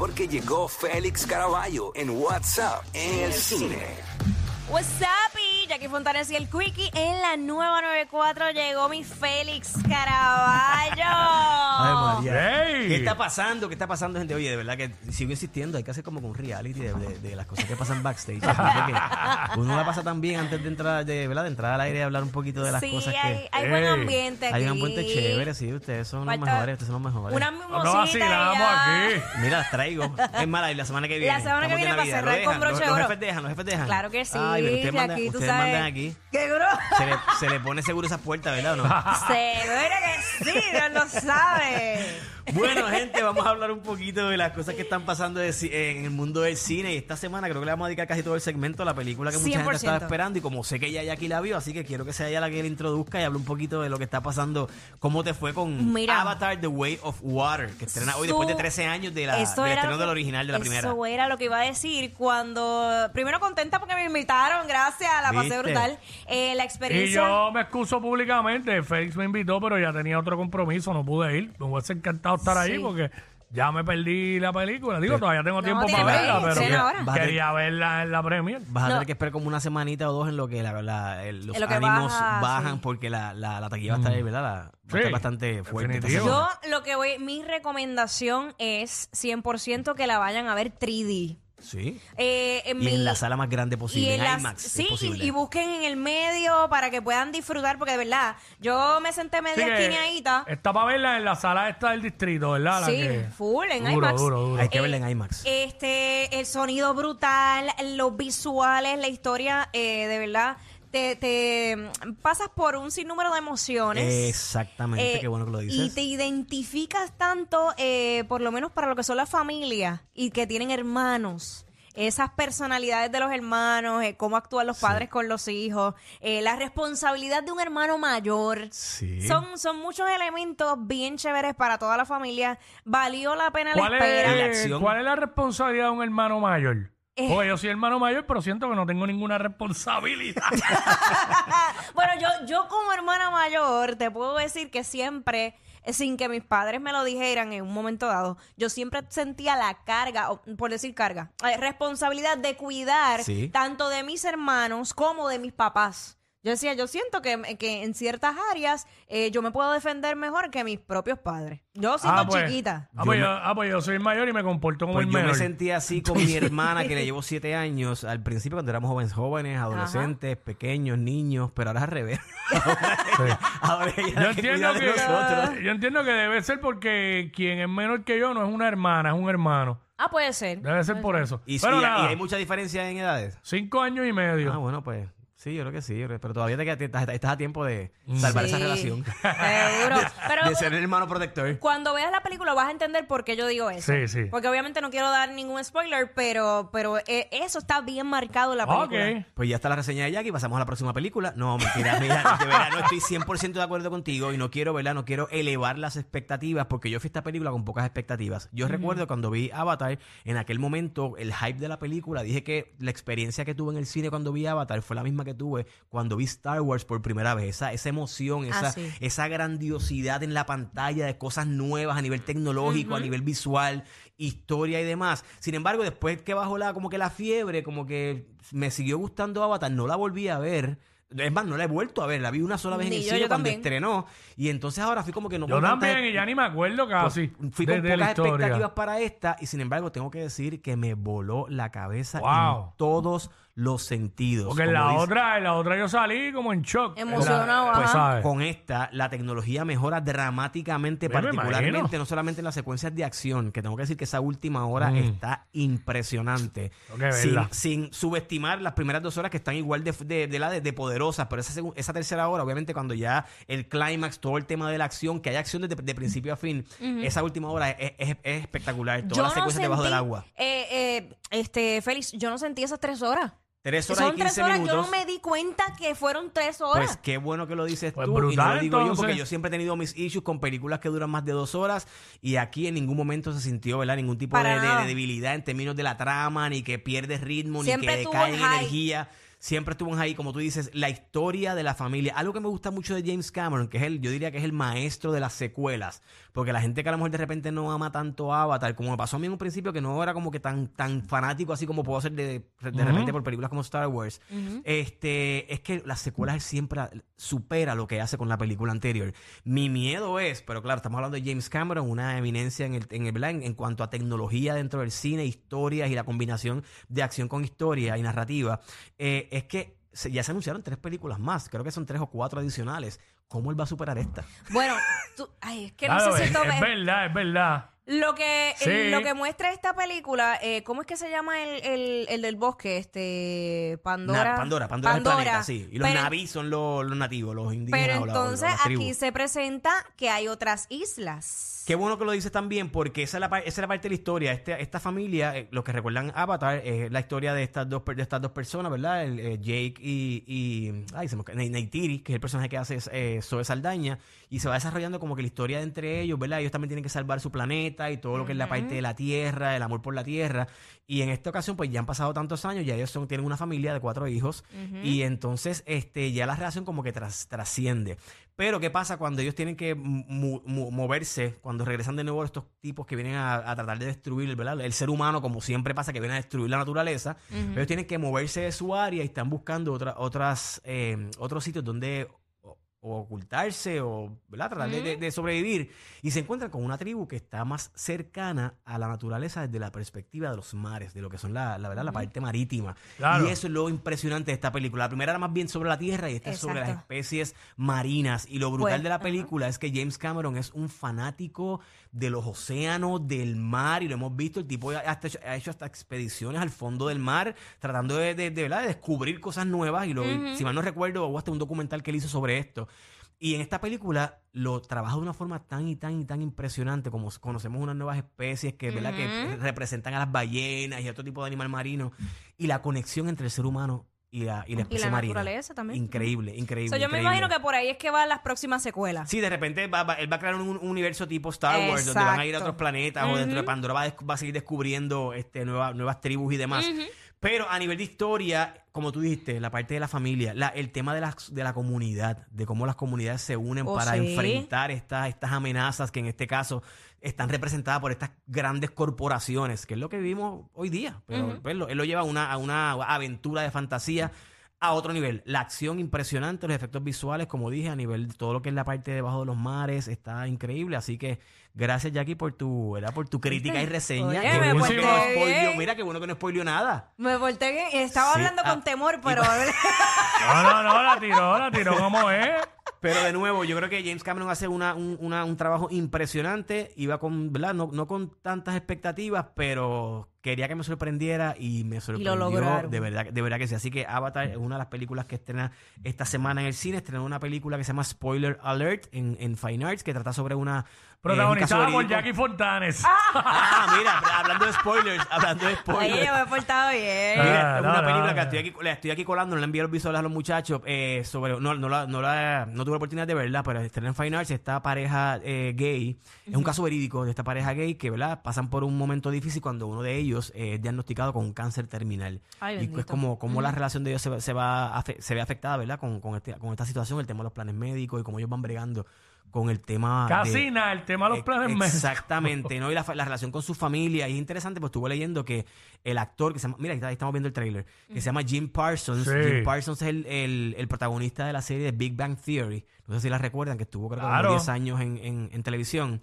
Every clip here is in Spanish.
porque llegó Félix Caraballo en WhatsApp en el cine. What's up, Jackie Fontanes y el Quickie en la nueva 94 llegó mi Félix Caraballo. Ay, María. ¡Ey! ¿Qué está pasando? ¿Qué está pasando, gente? Oye, de verdad que sigo insistiendo, hay que hacer como un reality de, de- de las cosas que pasan backstage. Uno la pasa tan bien antes de entrar, de, ¿verdad? de entrar al aire y hablar un poquito de las sí, cosas hay, que... hay buen ambiente aquí. Hay un ambiente chévere, sí, ustedes son los Falta mejores, ustedes son los mejores. Una No mimosita vacilamos y ya. aquí. Mira, las traigo. Es mala, y la semana que viene. La semana que Estamos de viene para Navidad. cerrar ¿Lo con dejan? broche Los- de Los oro. jefes dejan, los jefes dejan. Claro que sí, Ay, pero ustedes mandan, Jackie, tú ustedes sabes. Mandan aquí. ¡Qué gro! Se le, se le pone seguro esas puertas, ¿verdad o no? Seguro que sí, Dios lo sabe. Bueno, gente, vamos a hablar un poquito de las cosas que están pasando de en el mundo del cine. Y esta semana creo que le vamos a dedicar casi todo el segmento a la película que mucha gente 100%. estaba esperando. Y como sé que ya Jackie la vio, así que quiero que sea ella la que le introduzca y hable un poquito de lo que está pasando. ¿Cómo te fue con Mira. Avatar The Way of Water? Que estrena hoy después de 13 años de la, del estreno del original de la primera. Eso era lo que iba a decir cuando... Primero contenta porque me invitaron, gracias, la pasé brutal. Eh, la Y experiencia... yo me excuso públicamente. Félix me invitó, pero ya tenía otro compromiso, no pude ir. Me hubiese encantado estar Sí. ahí porque ya me perdí la película. Digo, todavía tengo No, tiempo para verla, pero ahora. Vas a quería verla en la premier. Vas a No. tener que esperar como una semanita o dos en lo que la, la- el- los En lo que ánimos baja, bajan sí. porque la, la, la taquilla va a estar ahí, ¿verdad? La- va a Sí, estar bastante fuerte. esta definitivo. semana. Yo lo que voy... Mi recomendación es 100% que la vayan a ver 3D. Sí. Eh, en Y mi- en la sala más grande posible, en, en las- IMAX. sí, y- posible. y, busquen en el medio para que puedan disfrutar, porque de verdad, yo me senté media que esquineadita. Está para verla en la sala esta del distrito, ¿verdad? La Sí, que- full, en duro, IMAX. Duro, duro, Hay que Eh, verla en IMAX. Este, el sonido brutal, los visuales, la historia, eh, de verdad, te, te pasas por un sinnúmero de emociones. Exactamente, Eh, qué bueno que lo Y dices. te identificas tanto, eh, por lo menos para lo que son las familias y que tienen hermanos. Esas personalidades de los hermanos, eh, cómo actúan los padres con los hijos, eh, la responsabilidad de un hermano mayor. Sí. Son, son muchos elementos bien chéveres para toda la familia. Valió la pena la ¿Cuál espera. Y es. ¿Cuál es la responsabilidad de un hermano mayor? Eh. Yo soy hermano mayor, pero siento que no tengo ninguna responsabilidad. Bueno, yo, yo como hermana mayor te puedo decir que siempre, eh, sin que mis padres me lo dijeran en un momento dado, yo siempre sentía la carga, o, por decir carga, eh, responsabilidad de cuidar Sí. tanto de mis hermanos como de mis papás. Yo decía, yo siento que, que en ciertas áreas eh, yo me puedo defender mejor que mis propios padres. Yo siendo pues, chiquita. Ah pues, yo, ah, pues yo soy mayor y me comporto como Pues el yo me menor. sentí así con mi hermana que le llevo siete años al principio cuando éramos jóvenes, jóvenes, adolescentes, pequeños, niños, pero ahora es al revés. ahora ella es Yo que entiendo, cuida de que, nosotros. yo entiendo que debe ser porque quien es menor que yo no es una hermana, es un hermano. Ah, puede ser. Debe ser por eso. Y, Pero y- y nada, hay mucha diferencia en edades. cinco años y medio. Ah, bueno, pues sí, yo creo que sí, pero todavía te queda- te- estás, a tiempo de salvar esa relación. Seguro. Pero de ser el hermano protector. Cuando veas la película vas a entender por qué yo digo eso. Sí, sí. Porque obviamente no quiero dar ningún spoiler, pero, pero eh, eso está bien marcado en la ok. película. Pues ya está la reseña de Jackie, pasamos a la próxima película. No, mentira, mira, de verdad no estoy 100% de acuerdo contigo y no quiero, ¿verdad? No quiero elevar las expectativas porque yo fui a esta película con pocas expectativas. Yo recuerdo cuando vi Avatar, en aquel momento, el hype de la película, dije que la experiencia que tuve en el cine cuando vi Avatar fue la misma que tuve cuando vi Star Wars por primera vez. Esa, esa emoción, esa, Ah, sí. esa grandiosidad en la pantalla de cosas nuevas a nivel tecnológico, a nivel visual, historia y demás. Sin embargo, después que bajó la, como que la fiebre, como que me siguió gustando Avatar, no la volví a ver. Es más, no la he vuelto a ver, la vi una sola vez en el yo, cine yo cuando también. estrenó. Y entonces ahora fui como que no Yo también, y ya ni me acuerdo casi. pues, Fui de, con de pocas expectativas para esta y sin embargo tengo que decir que me voló la cabeza Wow. en todos los sentidos. Porque en Como la dice- otra, en la otra yo salí como en shock. Emocionado, ajá. pues, ¿sabes? Con esta, la tecnología mejora dramáticamente, me particularmente, imagino. no solamente en las secuencias de acción, que tengo que decir que esa última hora Mm. está impresionante. Tengo que Sin, verla. sin subestimar las primeras dos horas que están igual de, de, de la de, de poderosas, pero esa, esa tercera hora, obviamente, cuando ya el clímax, todo el tema de la acción, que hay acción desde de principio a fin, esa última hora es, es- es espectacular. Toda la secuencia debajo del agua. eh, eh, este, Félix, yo no sentí esas tres horas. Tres horas Son y 15 tres horas, minutos. yo no me di cuenta que fueron tres horas. Pues qué bueno que lo dices Pues tú. y no brutal, lo digo yo entonces. porque yo siempre he tenido mis issues con películas que duran más de dos horas y aquí en ningún momento se sintió, ¿verdad? Ningún tipo de, Para de- nada. de debilidad en términos de la trama, ni que pierde ritmo, Siempre ni que tuvo decae en hype. energía. Siempre estuvo ahí, como tú dices, la historia de la familia. Algo que me gusta mucho de James Cameron, que es el, yo diría que es el maestro de las secuelas, porque la gente que a lo mejor de repente no ama tanto Avatar, como me pasó a mí en un principio, que no era como que tan, tan fanático así como puedo ser de, de repente por películas como Star Wars, este, es que las secuelas siempre supera lo que hace con la película anterior. Mi miedo es, pero claro, estamos hablando de James Cameron, una eminencia en el, en el en, en cuanto a tecnología dentro del cine, historias y la combinación de acción con historia y narrativa, eh, es que se- ya se anunciaron tres películas más, creo que son tres o cuatro adicionales. ¿Cómo él va a superar esta? Bueno, tú- ay, es que no Claro, sé si es, esto es me- verdad, es verdad. Lo que, Sí. lo que muestra esta película, eh, ¿cómo es que se llama el, el, el del bosque? Este, Pandora. Na- Pandora, Pandora, es el planeta, sí. Y los Pero- Naví son los, los nativos, los indígenas. Pero o la- o entonces las tribus. aquí se presenta que hay otras islas. Qué bueno que lo dices también, porque esa es la, par- esa es la parte de la historia. Este, esta familia, eh, los que recuerdan Avatar, es la historia de estas dos, per- de estas dos personas, ¿verdad? El, eh, Jake y, y ay, se me, ca- Ney- Neytiri, que es el personaje que hace eh, Zoe Saldaña, y se va desarrollando como que la historia de entre ellos, ¿verdad? Ellos también tienen que salvar su planeta y todo lo que es la parte de la tierra, el amor por la tierra. Y en esta ocasión, pues ya han pasado tantos años, ya ellos son, tienen una familia de cuatro hijos, y entonces este, ya la relación como que tras- trasciende. Pero, ¿qué pasa cuando ellos tienen que mu- mu- moverse, cuando regresan de nuevo estos tipos que vienen a, a tratar de destruir ¿verdad? el ser humano, como siempre pasa, que vienen a destruir la naturaleza? Ellos tienen que moverse de su área y están buscando otra, otras, eh, otros sitios donde o, ocultarse o ¿verdad? tratar de- de, de sobrevivir. Y se encuentran con una tribu que está más cercana a la naturaleza desde la perspectiva de los mares, de lo que son la, la, ¿verdad? la parte marítima. Claro. Y eso es lo impresionante de esta película. La primera era más bien sobre la tierra y esta es sobre las especies marinas. Y lo brutal Pues, de la película es que James Cameron es un fanático de los océanos, del mar, y lo hemos visto. El tipo ha, hasta hecho, ha hecho hasta expediciones al fondo del mar, tratando de, de- de, ¿verdad? de descubrir cosas nuevas. Y lo, si mal no recuerdo, hubo hasta un documental que él hizo sobre esto. Y en esta película lo trabaja de una forma tan y tan y tan impresionante como conocemos unas nuevas especies que, ¿verdad? que representan a las ballenas y a otro tipo de animal marino y la conexión entre el ser humano y la, y la Y especie la marina. naturaleza también. Increíble, increíble. So, yo me imagino que por ahí es que van las próximas secuelas. Sí, de repente va, va- él va a crear un, un universo tipo Star Wars, donde van a ir a otros planetas o dentro de Pandora va va a seguir descubriendo este, nueva- nuevas tribus y demás. Pero a nivel de historia, como tú dijiste, la parte de la familia, la- el tema de la, de la comunidad, de cómo las comunidades se unen Oh, para sí. enfrentar estas, estas amenazas que en este caso están representadas por estas grandes corporaciones, que es lo que vivimos hoy día. Pero pues, él lo lleva a una, a una aventura de fantasía a otro nivel. La acción impresionante, los efectos visuales, como dije, a nivel de todo lo que es la parte debajo de los mares, está increíble. Así que gracias, Jackie, por tu, ¿verdad? por tu crítica y reseña. Oye, Qué me bueno porté que no. Mira, qué bueno que no spoileó nada. Me volteé bien. Estaba Sí, hablando ah, con temor, pero... No, no, no, la tiró, la tiró como es. Pero de nuevo, yo creo que James Cameron hace una, un, una- un trabajo impresionante. Iba con, ¿verdad? No, no con tantas expectativas, pero quería que me sorprendiera y me sorprendió. lograron. de verdad, de verdad que sí. Así que Avatar es una de las películas que estrena esta semana en el cine. Estrenó una película que se llama Spoiler Alert en, en Fine Arts, que trata sobre una. eh, Protagonizada por. Jackie Fontanes. Ah, mira, hablando de spoilers, hablando de spoilers. Oye, yo me he portado bien. Mira, Ah, es no, una película no. que estoy aquí, la estoy aquí colando, no le envié los visuales a los muchachos eh, sobre, no, no, la, no, la- no tuve la oportunidad de verla, pero está en Fine Arts, esta pareja eh, gay, es un caso verídico de esta pareja gay que, ¿verdad? Pasan por un momento difícil cuando uno de ellos eh, es diagnosticado con un cáncer terminal. Ay, y bendito. es como, como la relación de ellos se, va- se va afe- se ve afectada, ¿verdad? Con, con, este- con esta situación, el tema de los planes médicos y cómo ellos van bregando con el tema Casi de- nada, el tema de los planes médicos. Exactamente, ¿no? Y la, relación con su familia. Y es interesante, pues estuve leyendo que el actor que se llama, mira, ahí, estamos viendo el trailer, que se llama Jim Parsons. Sí. Jim Parsons es el, el- el protagonista de la serie de Big Bang Theory. No sé si la recuerdan, que estuvo creo que como Claro. 10 años en, en- en televisión.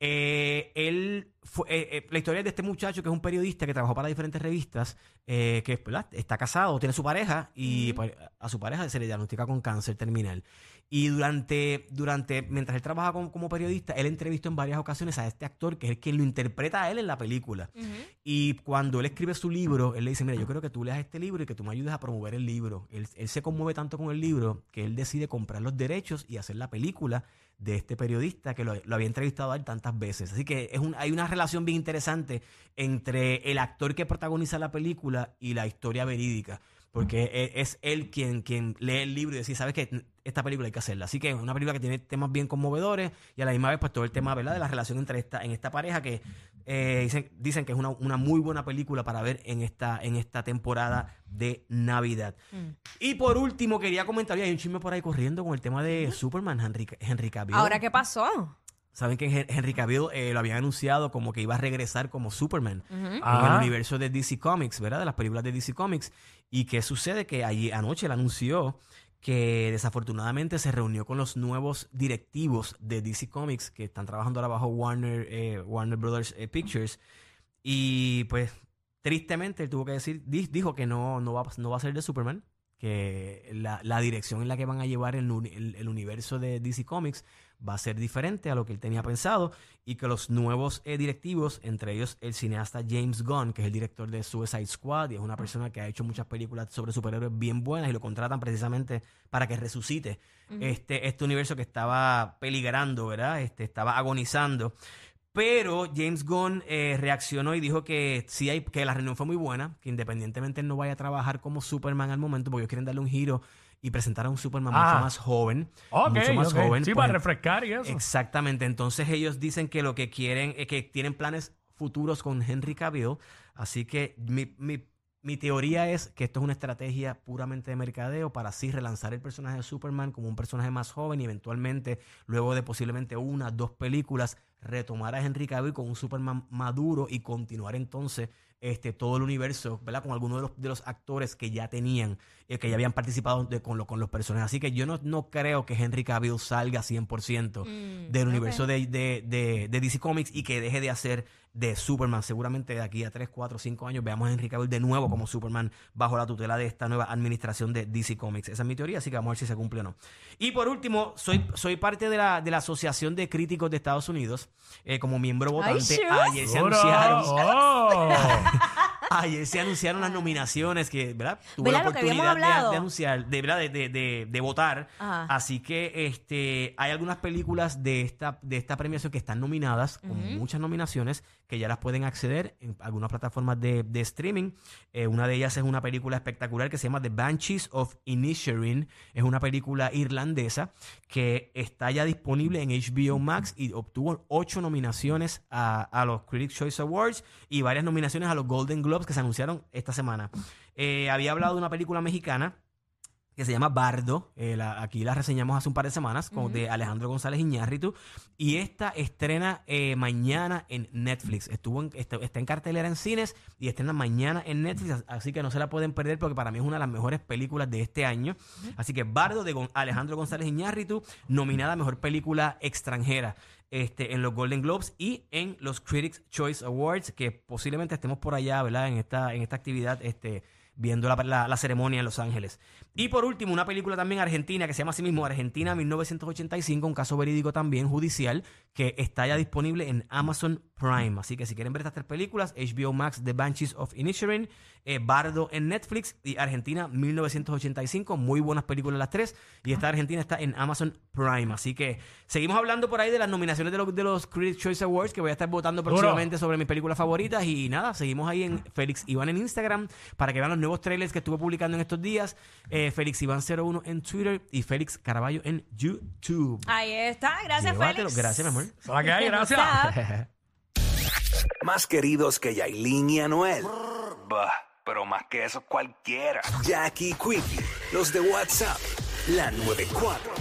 Eh, él fue, eh, eh, la historia de este muchacho que es un periodista que trabajó para diferentes revistas, eh, que ¿verdad? está casado, tiene su pareja y pues, a su pareja se le diagnostica con cáncer terminal. Y durante, durante mientras él trabaja como, como periodista, él entrevistó en varias ocasiones a este actor que es el quien lo interpreta a él en la película. Y cuando él escribe su libro, él le dice, mira, yo creo que tú leas este libro y que tú me ayudes a promover el libro. Él, él se conmueve tanto con el libro que él decide comprar los derechos y hacer la película de este periodista que lo, lo había entrevistado a él tantas veces. Así que es un, hay una relación bien interesante entre el actor que protagoniza la película y la historia verídica. porque e- es él quien, quien lee el libro y dice, ¿sabes qué? Esta película hay que hacerla. Así que es una película que tiene temas bien conmovedores y a la misma vez pues todo el tema ¿verdad? de la relación entre esta, en esta pareja que eh, dicen, dicen que es una, una muy buena película para ver en esta, en esta temporada de Navidad. Y por último quería comentar, oye, hay un chisme por ahí corriendo con el tema de Superman, Henry, Henry Cavill. ¿Ahora qué pasó? Saben que Hen- Henry Cavill eh, lo habían anunciado como que iba a regresar como Superman en el universo de DC Comics, ¿verdad? De las películas de DC Comics. ¿Y qué sucede? Que allí anoche él anunció que desafortunadamente se reunió con los nuevos directivos de DC Comics que están trabajando ahora bajo Warner, eh, Warner Brothers eh, Pictures. Y pues tristemente él tuvo que decir, di- dijo que no, no, va, no va a ser de Superman, que la, la dirección en la que van a llevar el, el universo de DC Comics va a ser diferente a lo que él tenía pensado y que los nuevos eh, directivos, entre ellos el cineasta James Gunn, que es el director de Suicide Squad y es una persona que ha hecho muchas películas sobre superhéroes bien buenas y lo contratan precisamente para que resucite este, este universo que estaba peligrando, ¿verdad? Este, estaba agonizando. Pero James Gunn eh, reaccionó y dijo que sí hay, que la reunión fue muy buena, que independientemente él no vaya a trabajar como Superman al momento, porque ellos quieren darle un giro y presentar a un Superman Ah. mucho más joven. Ok, mucho más joven. Sí, pues, para refrescar y eso. Exactamente. Entonces ellos dicen que lo que quieren es que tienen planes futuros con Henry Cavill. Así que mi, mi- mi teoría es que esto es una estrategia puramente de mercadeo para así relanzar el personaje de Superman como un personaje más joven y eventualmente, luego de posiblemente una, dos películas, retomar a Henry Cavill con un Superman maduro y continuar entonces este, todo el universo, ¿verdad? Con algunos de los, de los actores que ya tenían, eh, que ya habían participado de- con, lo- con los personajes. Así que yo no, no creo que Henry Cavill salga 100% Mm, del universo de, de, de- de DC Comics y que deje de hacer de Superman. Seguramente de aquí a 3, 4, 5 años veamos a Henry Cavill de nuevo como Superman bajo la tutela de esta nueva administración de DC Comics. Esa es mi teoría, así que vamos a ver si se cumple o no. Y por último, soy, soy parte de la, de la Asociación de Críticos de Estados Unidos eh, como miembro Ay, votante. sure. Ayer se anunciaron Oh. Ayer se anunciaron las nominaciones que, ¿verdad? Tuve ¿Verdad? la Lo que habíamos oportunidad de, hablado. de anunciar, de, ¿verdad? De, de- de- de votar. Ajá. Así que este hay algunas películas de esta, de esta premiación que están nominadas, con muchas nominaciones, que ya las pueden acceder en algunas plataformas de, de streaming. Eh, una de ellas es una película espectacular que se llama The Banshees of Inisherin. Es una película irlandesa que está ya disponible en HBO Max y obtuvo ocho nominaciones a, a los Critics' Choice Awards y varias nominaciones a los Golden Globes que se anunciaron esta semana. Eh, había hablado de una película mexicana que se llama Bardo. eh, la- aquí la reseñamos hace un par de semanas, con, de Alejandro González Iñárritu. Y esta estrena eh, mañana en Netflix. Estuvo en- está, está en cartelera en cines y estrena mañana en Netflix. Así que no se la pueden perder porque para mí es una de las mejores películas de este año. Así que Bardo de Alejandro González Iñárritu, nominada a Mejor Película Extranjera. Este, en los Golden Globes y en los Critics Choice Awards, que posiblemente estemos por allá, ¿verdad? En esta, en esta actividad, este, viendo la, la- la ceremonia en Los Ángeles. Y por último, una película también argentina que se llama así mismo Argentina 1985, un caso verídico también judicial, que está ya disponible en Amazon Prime. Así que si quieren ver estas tres películas, HBO Max, The Banshees of Inisherin, eh, Bardo en Netflix y Argentina 1985, muy buenas películas las tres. Y esta Argentina está en Amazon Prime. Así que seguimos hablando por ahí de las nominaciones de los, de los Critics Choice Awards, que voy a estar votando próximamente sobre mis películas favoritas. Y nada, seguimos ahí en Félix Iván en Instagram para que vean los nuevos trailers que estuve publicando en estos días. Eh, Félix Iván 01 en Twitter y Félix Caraballo en YouTube. Ahí está. Gracias, Llévatelo. Félix. Gracias, mi amor. Esa es la que hay, gracias. Más queridos que Yailin y Anuel. Bah, pero más que eso cualquiera. Jackie Quickie, los de WhatsApp, la 94.